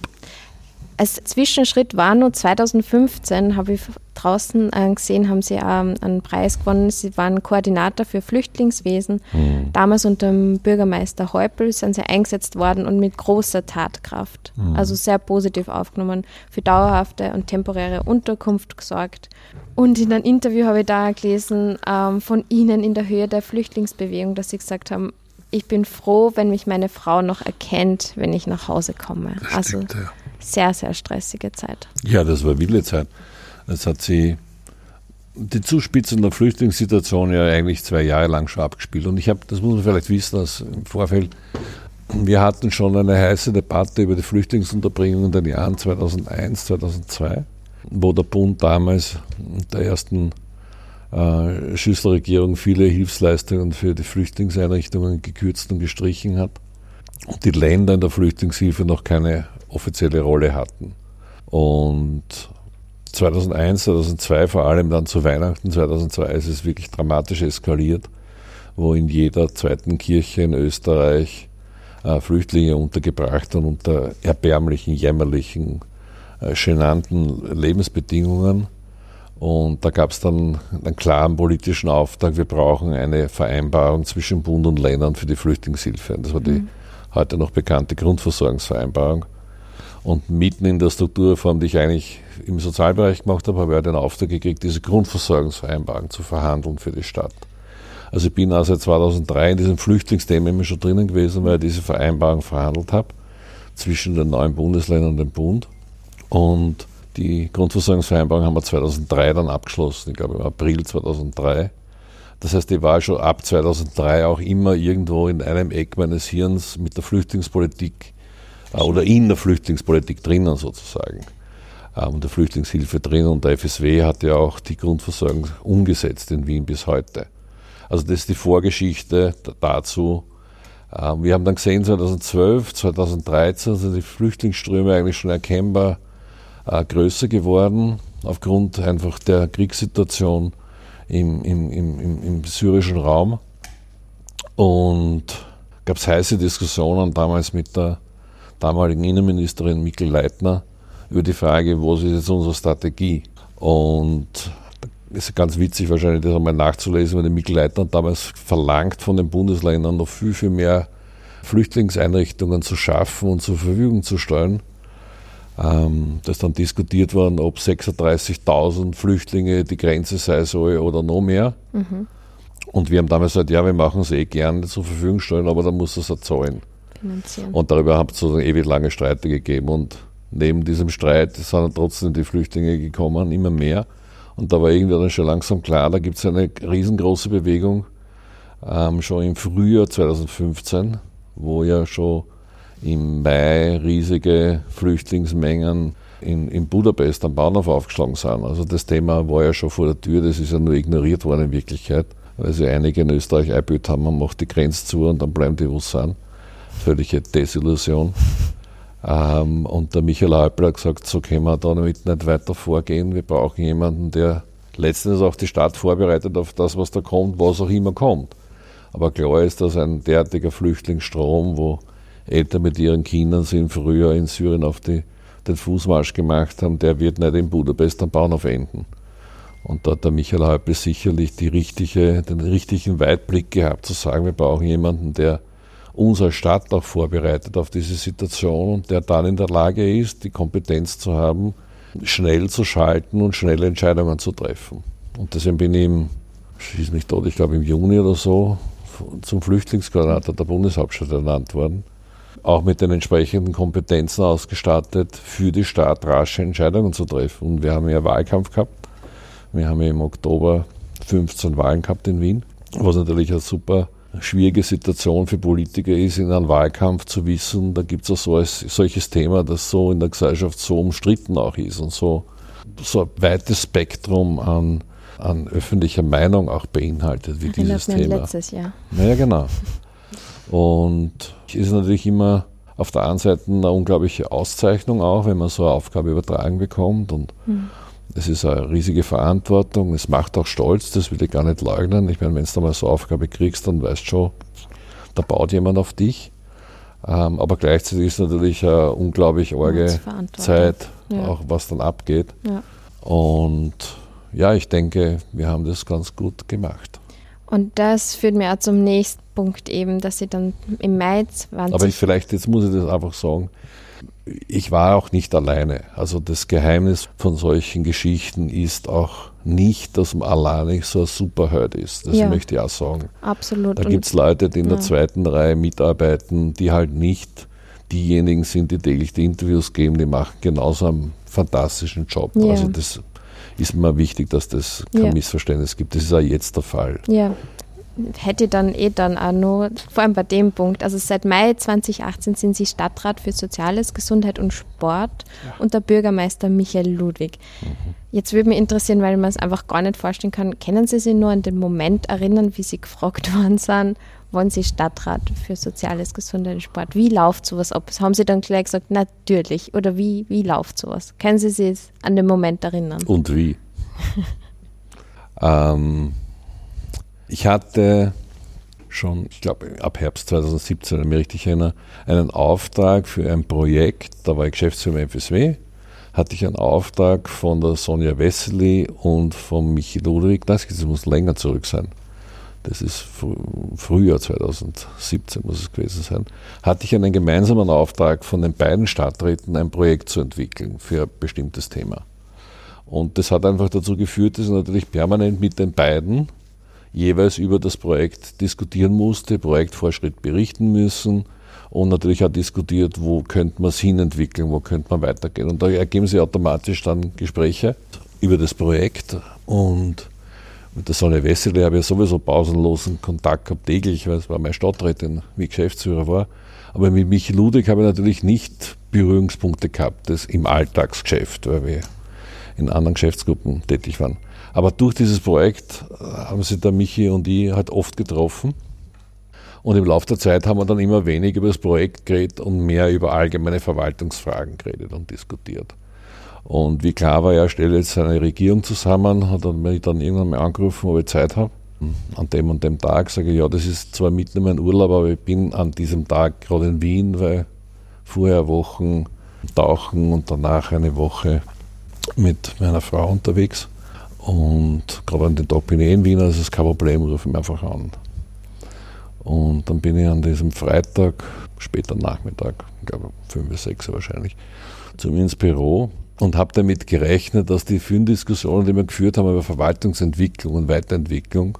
Als Zwischenschritt war nur 2015, habe ich draußen äh, gesehen, haben sie ähm, einen Preis gewonnen. Sie waren Koordinator für Flüchtlingswesen. Mhm. Damals unter dem Bürgermeister Häupl sind sie eingesetzt worden und mit großer Tatkraft. Mhm. Also sehr positiv aufgenommen, für dauerhafte und temporäre Unterkunft gesorgt. Und in einem Interview habe ich da gelesen ähm, von Ihnen in der Höhe der Flüchtlingsbewegung, dass Sie gesagt haben, ich bin froh, wenn mich meine Frau noch erkennt, wenn ich nach Hause komme. Das also stimmt, ja sehr, sehr stressige Zeit. Ja, das war wilde Zeit. Es hat sie die Zuspitzung der Flüchtlingssituation ja eigentlich zwei Jahre lang schon abgespielt. Und ich habe, das muss man vielleicht wissen, dass im Vorfeld, wir hatten schon eine heiße Debatte über die Flüchtlingsunterbringung in den Jahren 2001, 2002, wo der Bund damals der ersten äh, Schüsselregierung viele Hilfsleistungen für die Flüchtlingseinrichtungen gekürzt und gestrichen hat und die Länder in der Flüchtlingshilfe noch keine offizielle Rolle hatten. Und 2001, 2002, vor allem dann zu Weihnachten 2002, ist es wirklich dramatisch eskaliert, wo in jeder zweiten Kirche in Österreich äh, Flüchtlinge untergebracht und unter erbärmlichen, jämmerlichen, äh, genannten Lebensbedingungen. Und da gab es dann einen klaren politischen Auftrag, wir brauchen eine Vereinbarung zwischen Bund und Ländern für die Flüchtlingshilfe. Das war die mhm. heute noch bekannte Grundversorgungsvereinbarung. Und mitten in der Strukturreform, die ich eigentlich im Sozialbereich gemacht habe, habe ich den Auftrag gekriegt, diese Grundversorgungsvereinbarung zu verhandeln für die Stadt. Also ich bin auch seit 2003 in diesem Flüchtlingsthema immer schon drinnen gewesen, weil ich diese Vereinbarung verhandelt habe zwischen den neuen Bundesländern und dem Bund. Und die Grundversorgungsvereinbarung haben wir 2003 dann abgeschlossen, ich glaube im April 2003. Das heißt, ich war schon ab 2003 auch immer irgendwo in einem Eck meines Hirns mit der Flüchtlingspolitik oder in der Flüchtlingspolitik drinnen sozusagen. und der Flüchtlingshilfe drin und der FSW hat ja auch die Grundversorgung umgesetzt in Wien bis heute. Also das ist die Vorgeschichte dazu. Ähm, wir haben dann gesehen, 2012, 2013 sind die Flüchtlingsströme eigentlich schon erkennbar größer geworden, aufgrund einfach der Kriegssituation im, im, im, im syrischen Raum. Und gab es heiße Diskussionen damals mit der damaligen Innenministerin Mikkel Leitner über die Frage, was ist jetzt unsere Strategie? Und es ist ganz witzig wahrscheinlich, das einmal nachzulesen, weil die Mikkel Leitner damals verlangt von den Bundesländern noch viel, viel mehr Flüchtlingseinrichtungen zu schaffen und zur Verfügung zu stellen. Ähm, ist dann diskutiert worden, ob 36.000 Flüchtlinge die Grenze sei soll oder noch mehr. Mhm. Und wir haben damals gesagt, ja, wir machen es eh gerne zur Verfügung stellen, aber dann muss es erzahlen. Finanzieren. Und darüber hat es so ewig lange Streite gegeben. Und neben diesem Streit sind trotzdem die Flüchtlinge gekommen, immer mehr. Und da war irgendwie dann schon langsam klar, da gibt es eine riesengroße Bewegung, ähm, schon im Frühjahr 2015, wo ja schon im Mai riesige Flüchtlingsmengen in, in Budapest am Bahnhof aufgeschlagen sind. Also das Thema war ja schon vor der Tür, das ist ja nur ignoriert worden in Wirklichkeit, weil sich einige in Österreich eingebildet haben, man macht die Grenze zu und dann bleiben die, wo sie sind. Völlige Desillusion. Ähm, und der Michael Häupl hat gesagt, so können wir da damit nicht weiter vorgehen. Wir brauchen jemanden, der letztens auch die Stadt vorbereitet auf das, was da kommt, was auch immer kommt. Aber klar ist, dass ein derartiger Flüchtlingsstrom, wo Eltern mit ihren Kindern sind früher in Syrien auf die, den Fußmarsch gemacht haben, der wird nicht in Budapest am Bahnhof enden. Und da hat der Michael Häupl sicherlich richtige, den richtigen Weitblick gehabt, zu sagen, wir brauchen jemanden, der unsere Stadt auch vorbereitet auf diese Situation und der dann in der Lage ist, die Kompetenz zu haben, schnell zu schalten und schnelle Entscheidungen zu treffen. Und deswegen bin ich im, schieß mich tot, ich glaube im Juni oder so, zum Flüchtlingskoordinator der Bundeshauptstadt ernannt worden auch mit den entsprechenden Kompetenzen ausgestattet, für die Stadt rasche Entscheidungen zu treffen. Und wir haben ja Wahlkampf gehabt. Wir haben ja im Oktober 15 Wahlen gehabt in Wien, was natürlich eine super schwierige Situation für Politiker ist, in einem Wahlkampf zu wissen, da gibt es auch so ein solches Thema, das so in der Gesellschaft so umstritten auch ist und so, so ein weites Spektrum an, an öffentlicher Meinung auch beinhaltet wie Erinnert dieses Thema. letztes Jahr. Naja, genau. Und ist natürlich immer auf der einen Seite eine unglaubliche Auszeichnung auch, wenn man so eine Aufgabe übertragen bekommt. Und mhm. Es ist eine riesige Verantwortung. Es macht auch stolz, das will ich gar nicht leugnen. Ich meine, wenn du mal so eine Aufgabe kriegst, dann weißt du schon, da baut jemand auf dich. Ähm, aber gleichzeitig ist es natürlich eine unglaublich arge Zeit, ja. auch was dann abgeht. Ja. Und ja, ich denke, wir haben das ganz gut gemacht. Und das führt mir auch zum nächsten Punkt eben, dass sie dann im Mai 20. Aber ich vielleicht, jetzt muss ich das einfach sagen, ich war auch nicht alleine. Also das Geheimnis von solchen Geschichten ist auch nicht, dass man alleine so ein Superheld ist. Das ja, möchte ich auch sagen. Absolut. Da gibt es Leute, die in der zweiten Reihe mitarbeiten, die halt nicht diejenigen sind, die täglich die Interviews geben, die machen genauso einen fantastischen Job. Ja. Also das ist mir wichtig, dass das kein ja. Missverständnis gibt. Das ist auch jetzt der Fall. Ja, hätte dann eh dann auch noch, vor allem bei dem Punkt, also seit Mai 2018 sind Sie Stadtrat für Soziales, Gesundheit und Sport ja. und der Bürgermeister Michael Ludwig. Mhm. Jetzt würde mich interessieren, weil man es einfach gar nicht vorstellen kann, können Sie sich nur an den Moment erinnern, wie Sie gefragt [laughs] worden sind, wollen Sie Stadtrat für Soziales, Gesundheit und Sport? Wie läuft sowas ab? Haben Sie dann gleich gesagt, natürlich? Oder wie, wie läuft sowas? Können Sie sich an den Moment erinnern? Und wie? [laughs] ähm, ich hatte schon, ich glaube, ab Herbst 2017, wenn ich mich richtig erinnere, einen Auftrag für ein Projekt, da war ich Geschäftsführer im FSW, hatte ich einen Auftrag von der Sonja Wessely und von Michi Ludwig, das muss länger zurück sein, das ist Frühjahr 2017 muss es gewesen sein, hatte ich einen gemeinsamen Auftrag von den beiden Stadträten, ein Projekt zu entwickeln für ein bestimmtes Thema. Und das hat einfach dazu geführt, dass ich natürlich permanent mit den beiden jeweils über das Projekt diskutieren musste, Projektvorschritt berichten müssen und natürlich auch diskutiert, wo könnte man es hinentwickeln, wo könnte man weitergehen. Und da ergeben sich automatisch dann Gespräche über das Projekt und mit der Sonne Wessel habe ich sowieso pausenlosen Kontakt gehabt, täglich, weil es war meine Stadträtin, wie Geschäftsführer war. Aber mit Michi Ludwig habe ich natürlich nicht Berührungspunkte gehabt, das im Alltagsgeschäft, weil wir in anderen Geschäftsgruppen tätig waren. Aber durch dieses Projekt äh, haben sich der Michi und ich halt oft getroffen. Und im Laufe der Zeit haben wir dann immer weniger über das Projekt geredet und mehr über allgemeine Verwaltungsfragen geredet und diskutiert. Und wie klar war, er stellt jetzt seine Regierung zusammen, hat er mich dann irgendwann mal angerufen, ob ich Zeit habe. An dem und dem Tag sage ich, ja, das ist zwar mitten in meinem Urlaub, aber ich bin an diesem Tag gerade in Wien, weil vorher Wochen tauchen und danach eine Woche mit meiner Frau unterwegs. Und gerade an den Tag bin ich in Wien, also ist kein Problem, rufe mich einfach an. Und dann bin ich an diesem Freitag, später Nachmittag, ich glaube fünf bis sechs wahrscheinlich, zu mir ins Büro und habe damit gerechnet, dass die vielen Diskussionen, die wir geführt haben über Verwaltungsentwicklung und Weiterentwicklung,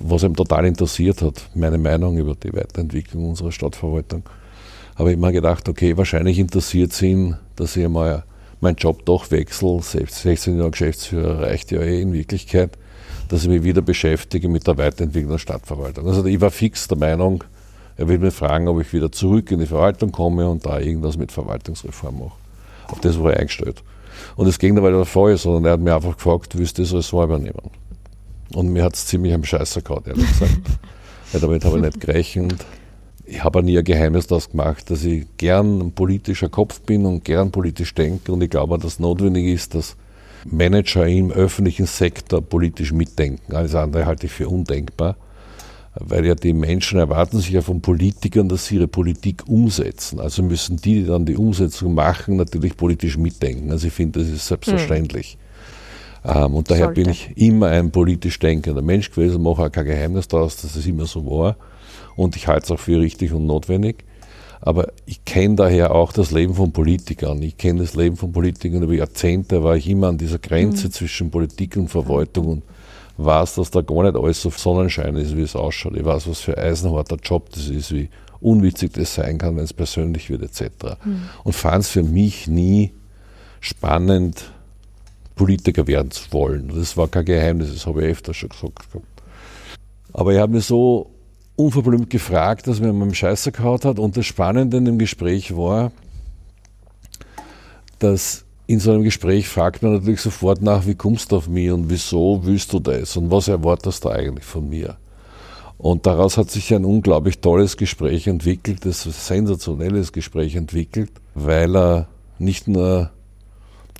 was einem total interessiert hat, meine Meinung über die Weiterentwicklung unserer Stadtverwaltung, habe ich mir gedacht, okay, wahrscheinlich interessiert es ihn, dass ich einmal meinen Job doch wechsle. 16 Jahre Geschäftsführer reicht ja eh in Wirklichkeit, dass ich mich wieder beschäftige mit der Weiterentwicklung der Stadtverwaltung. Also ich war fix der Meinung, er will mich fragen, ob ich wieder zurück in die Verwaltung komme und da irgendwas mit Verwaltungsreform mache. Auf das war er eingestellt. Und es ging dabei der Fall, sondern er hat mir einfach gefragt, willst du das als übernehmen? Und mir hat es ziemlich am Scheißer gehabt, ehrlich gesagt. Weil damit habe ich nicht gerechnet. Ich habe nie ein Geheimnis daraus gemacht, dass ich gern ein politischer Kopf bin und gern politisch denke. Und ich glaube, dass notwendig ist, dass Manager im öffentlichen Sektor politisch mitdenken. Alles andere halte ich für undenkbar weil ja die Menschen erwarten sich ja von Politikern, dass sie ihre Politik umsetzen. Also müssen die, die dann die Umsetzung machen, natürlich politisch mitdenken. Also ich finde, das ist selbstverständlich. Hm. Ähm, und daher Sollte. bin ich immer ein politisch denkender Mensch gewesen, mache auch kein Geheimnis daraus, dass es immer so war. Und ich halte es auch für richtig und notwendig. Aber ich kenne daher auch das Leben von Politikern. Ich kenne das Leben von Politikern über Jahrzehnte, war ich immer an dieser Grenze hm. zwischen Politik und Verwaltung und weiß, dass da gar nicht alles so Sonnenschein ist, wie es ausschaut. Ich weiß, was für ein eisenharter Job das ist, wie unwitzig das sein kann, wenn es persönlich wird, etc. Mhm. Und fand es für mich nie spannend, Politiker werden zu wollen. Das war kein Geheimnis, das habe ich öfter schon gesagt. Aber ich habe mir so unverblümt gefragt, dass mir meinem Scheißer gehaut hat. Und das Spannende in dem Gespräch war, dass in so einem Gespräch fragt man natürlich sofort nach, wie kommst du auf mich und wieso willst du das und was erwartest du eigentlich von mir? Und daraus hat sich ein unglaublich tolles Gespräch entwickelt, ein sensationelles Gespräch entwickelt, weil er nicht nur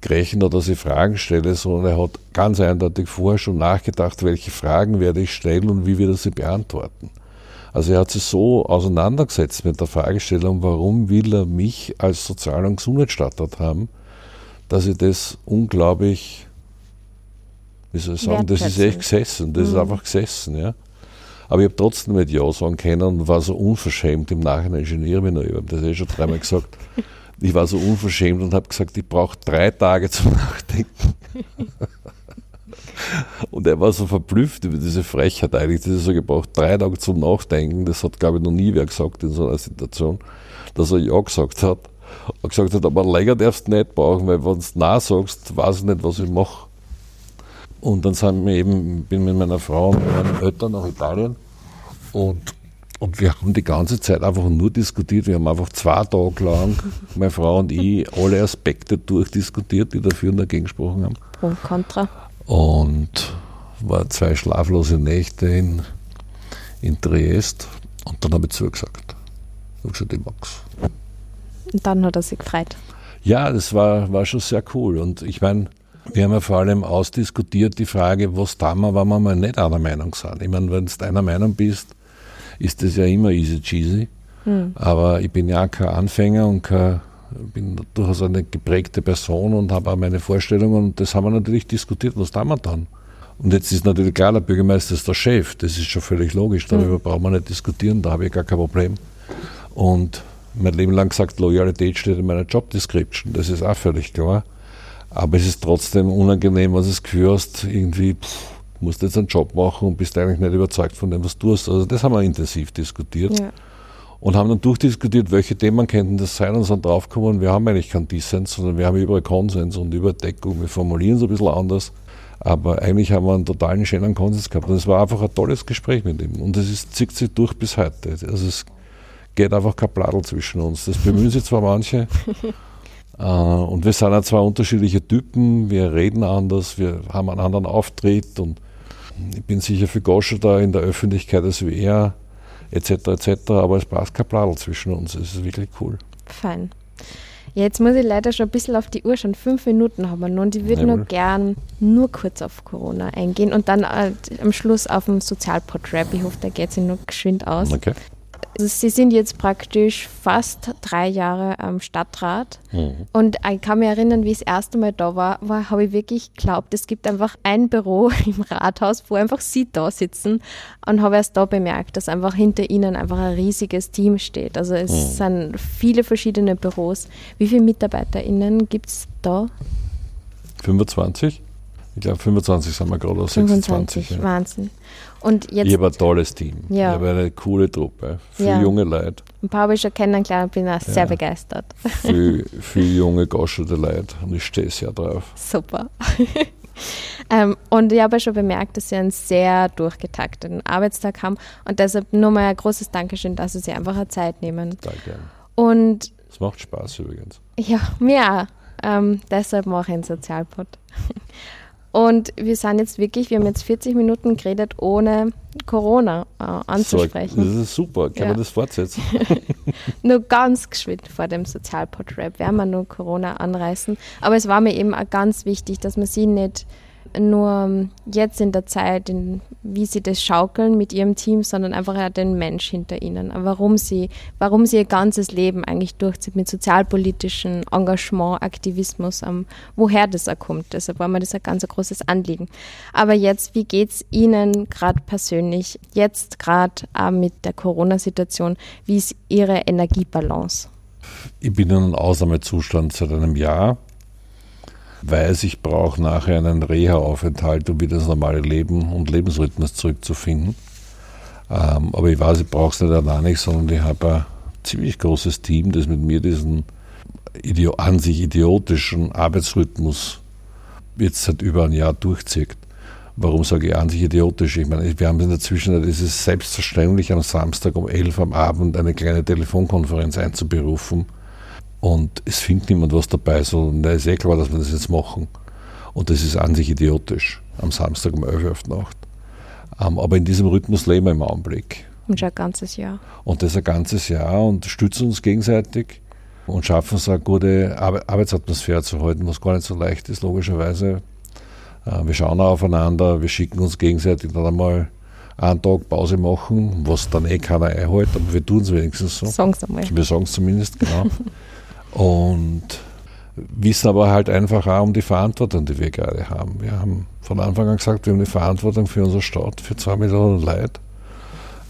gerechnet dass ich Fragen stelle, sondern er hat ganz eindeutig vorher schon nachgedacht, welche Fragen werde ich stellen und wie wird er sie beantworten. Also er hat sich so auseinandergesetzt mit der Fragestellung, warum will er mich als Sozial- und Gesundheitsstandort haben, dass ich das unglaublich, wie soll ich sagen, das ist echt gesessen, das mhm. ist einfach gesessen, ja. Aber ich habe trotzdem nicht Ja sagen können und war so unverschämt im Nachhinein Ingenieur bin. Ich habe das eh schon dreimal gesagt. [laughs] Ich war so unverschämt und habe gesagt, ich brauche drei Tage zum [laughs] Nachdenken. Und er war so verblüfft über diese Frechheit eigentlich, dass er so gebraucht, drei Tage zum Nachdenken. Das hat, glaube ich, noch nie wer gesagt in so einer Situation, dass er Ja gesagt hat. Und gesagt hat, aber länger darfst du nicht brauchen, weil wenn du Nein sagst, weiß ich nicht, was ich mache. Und dann sind wir eben, bin mit meiner Frau und meinen Eltern nach Italien und, und wir haben die ganze Zeit einfach nur diskutiert. Wir haben einfach zwei Tage lang, meine Frau und ich, alle Aspekte durchdiskutiert, die dafür und dagegen gesprochen haben. Pro und Contra. Und war zwei schlaflose Nächte in, in Triest und dann habe ich zugesagt. Ich habe gesagt, ich mag's. Und dann hat er sich gefreut. Ja, das war, war schon sehr cool. Und ich meine, wir haben ja vor allem ausdiskutiert die Frage, was da wir, wenn wir mal nicht einer Meinung sind. Ich meine, wenn du einer Meinung bist, ist das ja immer easy cheesy. Hm. Aber ich bin ja kein Anfänger und kein, bin durchaus eine geprägte Person und habe auch meine Vorstellungen und das haben wir natürlich diskutiert, was da wir dann. Und jetzt ist natürlich klar, der Bürgermeister ist der Chef, das ist schon völlig logisch, darüber hm. brauchen wir nicht diskutieren, da habe ich gar kein Problem. Und mein Leben lang gesagt, Loyalität steht in meiner Job Description. Das ist auch völlig klar. Aber es ist trotzdem unangenehm, was es Gefühl hast, irgendwie, pff, musst jetzt einen Job machen und bist eigentlich nicht überzeugt von dem, was du tust. Also das haben wir intensiv diskutiert. Ja. Und haben dann durchdiskutiert, welche Themen könnten das sein und sind draufgekommen, wir haben eigentlich keinen Dissens, sondern wir haben überall Konsens und Überdeckung. Wir formulieren es ein bisschen anders. Aber eigentlich haben wir einen totalen schönen Konsens gehabt. Und es war einfach ein tolles Gespräch mit ihm. Und es zieht sich durch bis heute. Also es geht einfach kein Pladel zwischen uns. Das bemühen sich zwar manche. [laughs] äh, und wir sind ja zwei unterschiedliche Typen. Wir reden anders, wir haben einen anderen Auftritt. Und ich bin sicher für Gosche da in der Öffentlichkeit als wie er, etc. etc. Aber es passt kein Pladel zwischen uns. Es ist wirklich cool. Fein. Jetzt muss ich leider schon ein bisschen auf die Uhr schauen. Fünf Minuten haben wir noch und ich würde nur gern nur kurz auf Corona eingehen und dann äh, am Schluss auf den Sozialpod-Rap. Ich hoffe, da geht es noch geschwind aus. Okay. Also Sie sind jetzt praktisch fast drei Jahre am Stadtrat. Mhm. Und ich kann mich erinnern, wie ich das erste Mal da war, war habe ich wirklich geglaubt, es gibt einfach ein Büro [laughs] im Rathaus, wo einfach Sie da sitzen. Und habe erst da bemerkt, dass einfach hinter Ihnen einfach ein riesiges Team steht. Also es mhm. sind viele verschiedene Büros. Wie viele MitarbeiterInnen gibt es da? 25? Ich glaube 25 sind wir gerade, 26. Ja. Wahnsinn. Und jetzt, ich habe ein tolles Team. Ja. Ich habe eine coole Truppe. Viele ja. junge Leute. Ein paar habe ich schon kennengelernt und bin auch ja. sehr begeistert. Viele [laughs] viel junge, goscherte Leute und ich stehe sehr drauf. Super. [laughs] ähm, und ich habe schon bemerkt, dass Sie einen sehr durchgetakteten Arbeitstag haben und deshalb nur mal ein großes Dankeschön, dass Sie sich einfach eine Zeit nehmen. Danke. Und es macht Spaß übrigens. Ja, mir auch. Ähm, deshalb mache ich einen Sozialpod. [laughs] Und wir sind jetzt wirklich, wir haben jetzt 40 Minuten geredet, ohne Corona äh, anzusprechen. So, das ist super, kann ja. man das fortsetzen? [laughs] nur ganz geschwind vor dem Sozialpod-Rap werden wir nur Corona anreißen. Aber es war mir eben auch ganz wichtig, dass man sie nicht nur jetzt in der Zeit, in, wie sie das schaukeln mit ihrem Team, sondern einfach den Mensch hinter ihnen. Warum sie, warum sie ihr ganzes Leben eigentlich durchzieht mit sozialpolitischem Engagement, Aktivismus, um, woher das auch kommt. Deshalb war mir das ein ganz großes Anliegen. Aber jetzt, wie geht es Ihnen gerade persönlich, jetzt gerade auch mit der Corona-Situation, wie ist Ihre Energiebalance? Ich bin in einem Ausnahmezustand seit einem Jahr weiß, ich brauche nachher einen Reha-Aufenthalt, um wieder das normale Leben und Lebensrhythmus zurückzufinden. Ähm, aber ich weiß, ich brauche es nicht allein nicht, sondern ich habe ein ziemlich großes Team, das mit mir diesen Idio an sich idiotischen Arbeitsrhythmus jetzt seit über ein Jahr durchzieht. Warum sage ich an sich idiotisch? Ich meine, wir haben in der Zwischenzeit, es ist selbstverständlich am Samstag um 11 am Abend eine kleine Telefonkonferenz einzuberufen und es findet niemand was dabei, sondern da ist eh klar, dass wir das jetzt machen. Und das ist an sich idiotisch, am Samstag um 11 Uhr auf Nacht. Ähm, aber in diesem Rhythmus leben wir im Augenblick. Und schon ein ganzes Jahr. Und das ein ganzes Jahr und stützen uns gegenseitig und schaffen es eine gute Arbeitsatmosphäre zu halten, was gar nicht so leicht ist, logischerweise. Äh, wir schauen aufeinander, wir schicken uns gegenseitig dann einmal einen Tag Pause machen, was dann eh keiner einhält, aber wir tun es wenigstens so. Sagen es einmal. Wir sagen es zumindest, genau. [laughs] Und wissen aber halt einfach auch um die Verantwortung, die wir gerade haben. Wir haben von Anfang an gesagt, wir haben die Verantwortung für unsere Stadt, für zwei Millionen Leute.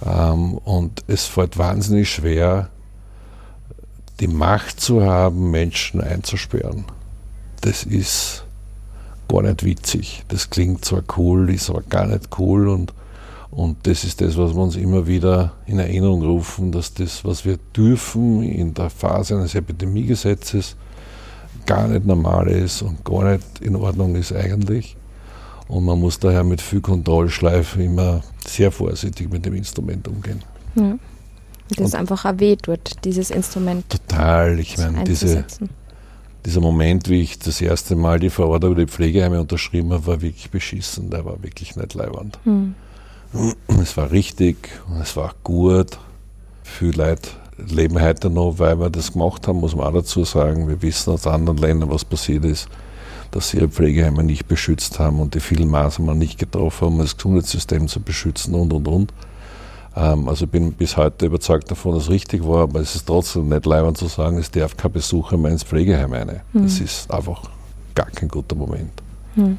Ähm, und es fällt wahnsinnig schwer, die Macht zu haben, Menschen einzusperren. Das ist gar nicht witzig. Das klingt zwar cool, ist aber gar nicht cool und und das ist das, was wir uns immer wieder in Erinnerung rufen, dass das, was wir dürfen in der Phase eines Epidemiegesetzes, gar nicht normal ist und gar nicht in Ordnung ist eigentlich. Und man muss daher mit viel Kontrollschleife immer sehr vorsichtig mit dem Instrument umgehen. Ja. Das und einfach auch weh tut, dieses Instrument. Total. Ich meine, diese, dieser Moment, wie ich das erste Mal die Verordnung über die Pflegeheime unterschrieben habe, war wirklich beschissen. Der war wirklich nicht leiwand. Hm. [clears throat] Es war richtig, es war gut. Viele Leute leben heute noch, weil wir das gemacht haben, muss man auch dazu sagen. Wir wissen aus anderen Ländern, was passiert ist, dass sie ihre Pflegeheime nicht beschützt haben und die vielen Maßnahmen nicht getroffen haben, um das Gesundheitssystem zu beschützen und und und. Ähm, also ich bin bis heute überzeugt davon, dass es richtig war, aber es ist trotzdem nicht leibend zu sagen, es darf kein Besucher mehr ins Pflegeheim rein. Mhm. Das ist einfach gar kein guter Moment. Mhm.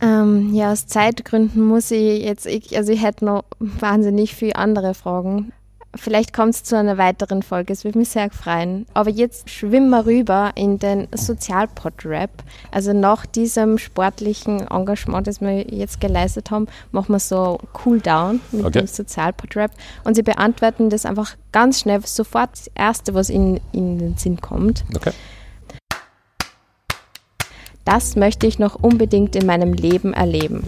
Ähm, ja, aus Zeitgründen muss ich jetzt, ich, also ich hätte noch wahnsinnig viele andere Fragen. Vielleicht kommt es zu einer weiteren Folge, es würde mich sehr freuen. Aber jetzt schwimmen wir rüber in den Sozialpod-Rap. Also nach diesem sportlichen Engagement, das wir jetzt geleistet haben, machen wir so Cool-Down mit okay. dem Sozialpod-Rap. Und sie beantworten das einfach ganz schnell, sofort das Erste, was ihnen in den Sinn kommt. Okay. Das möchte ich noch unbedingt in meinem Leben erleben.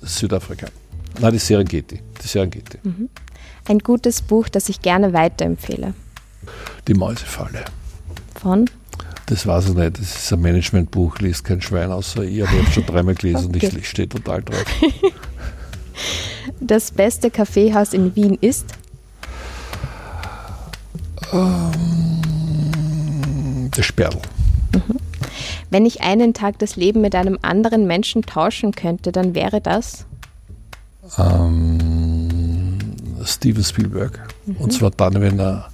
Südafrika. Nein, die Serengeti. Die Serengeti. Mhm. Ein gutes Buch, das ich gerne weiterempfehle. Die Mäusefalle. Von? Das weiß ich nicht. Das ist ein Managementbuch, liest kein Schwein außer ich, aber ich habe schon dreimal gelesen okay. und ich stehe total drauf. [laughs] Das beste Kaffeehaus in Wien ist? Ähm, das Sperl. Mhm. Wenn ich einen Tag das Leben mit einem anderen Menschen tauschen könnte, dann wäre das? Ähm, Steven Spielberg. Mhm. Und zwar dann, wenn er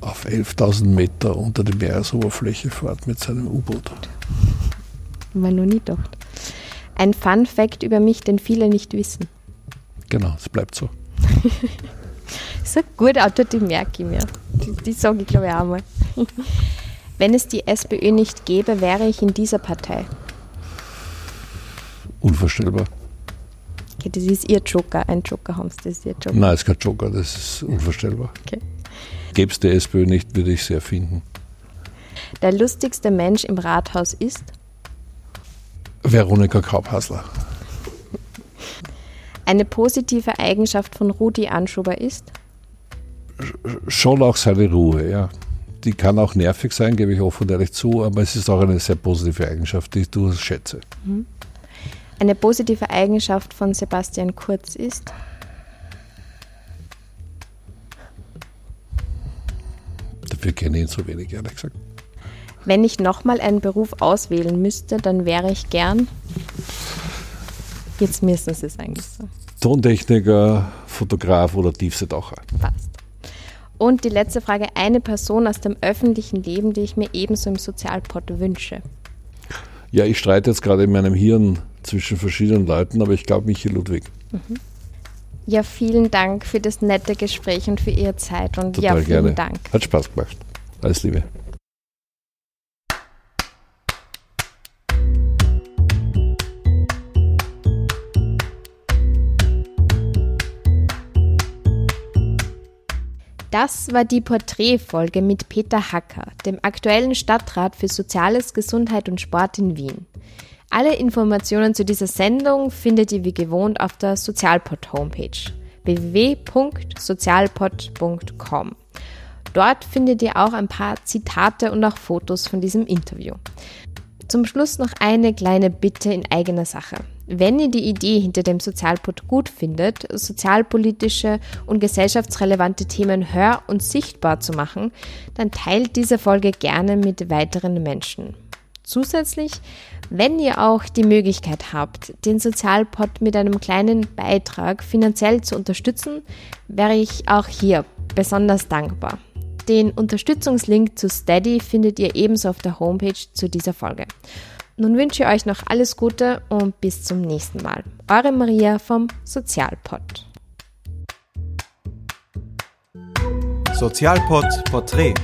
auf 11.000 Meter unter der Meeresoberfläche fährt mit seinem U-Boot. Man noch nie gedacht. Ein Fun Fact über mich, den viele nicht wissen. Genau, es bleibt so. [laughs] so gut Auto, die merke ich mir. Die, die sage ich glaube ich auch mal. Wenn es die SPÖ nicht gäbe, wäre ich in dieser Partei. Unvorstellbar. Okay, das ist Ihr Joker. Ein Joker haben Sie, das ist Ihr Joker. Nein, es ist kein Joker, das ist unvorstellbar. Okay. Gäbe es die SPÖ nicht, würde ich sie erfinden. Der lustigste Mensch im Rathaus ist? Veronika Kaubhasler. Eine positive Eigenschaft von Rudi Anschober ist? Schon auch seine Ruhe, ja. Die kann auch nervig sein, gebe ich offen und ehrlich zu, aber es ist auch eine sehr positive Eigenschaft, die ich durchaus schätze. Mhm. Eine positive Eigenschaft von Sebastian Kurz ist? Dafür kenne ich ihn so wenig, ehrlich gesagt. Wenn ich nochmal einen Beruf auswählen müsste, dann wäre ich gern. Jetzt müssen Sie es eigentlich sagen. Tontechniker, Fotograf oder Tiefseetaucher. Passt. Und die letzte Frage: Eine Person aus dem öffentlichen Leben, die ich mir ebenso im Sozialport wünsche. Ja, ich streite jetzt gerade in meinem Hirn zwischen verschiedenen Leuten, aber ich glaube Michi Ludwig. Mhm. Ja, vielen Dank für das nette Gespräch und für Ihre Zeit. Und Total ja, vielen gerne. Dank. Hat Spaß gemacht. Alles Liebe. Das war die Porträtfolge mit Peter Hacker, dem aktuellen Stadtrat für Soziales, Gesundheit und Sport in Wien. Alle Informationen zu dieser Sendung findet ihr wie gewohnt auf der Sozialpod Homepage www.sozialpod.com. Dort findet ihr auch ein paar Zitate und auch Fotos von diesem Interview. Zum Schluss noch eine kleine Bitte in eigener Sache. Wenn ihr die Idee hinter dem Sozialpod gut findet, sozialpolitische und gesellschaftsrelevante Themen hör- und sichtbar zu machen, dann teilt diese Folge gerne mit weiteren Menschen. Zusätzlich, wenn ihr auch die Möglichkeit habt, den Sozialpod mit einem kleinen Beitrag finanziell zu unterstützen, wäre ich auch hier besonders dankbar. Den Unterstützungslink zu Steady findet ihr ebenso auf der Homepage zu dieser Folge. Nun wünsche ich euch noch alles Gute und bis zum nächsten Mal. Eure Maria vom Sozialpod. Sozialpod Porträt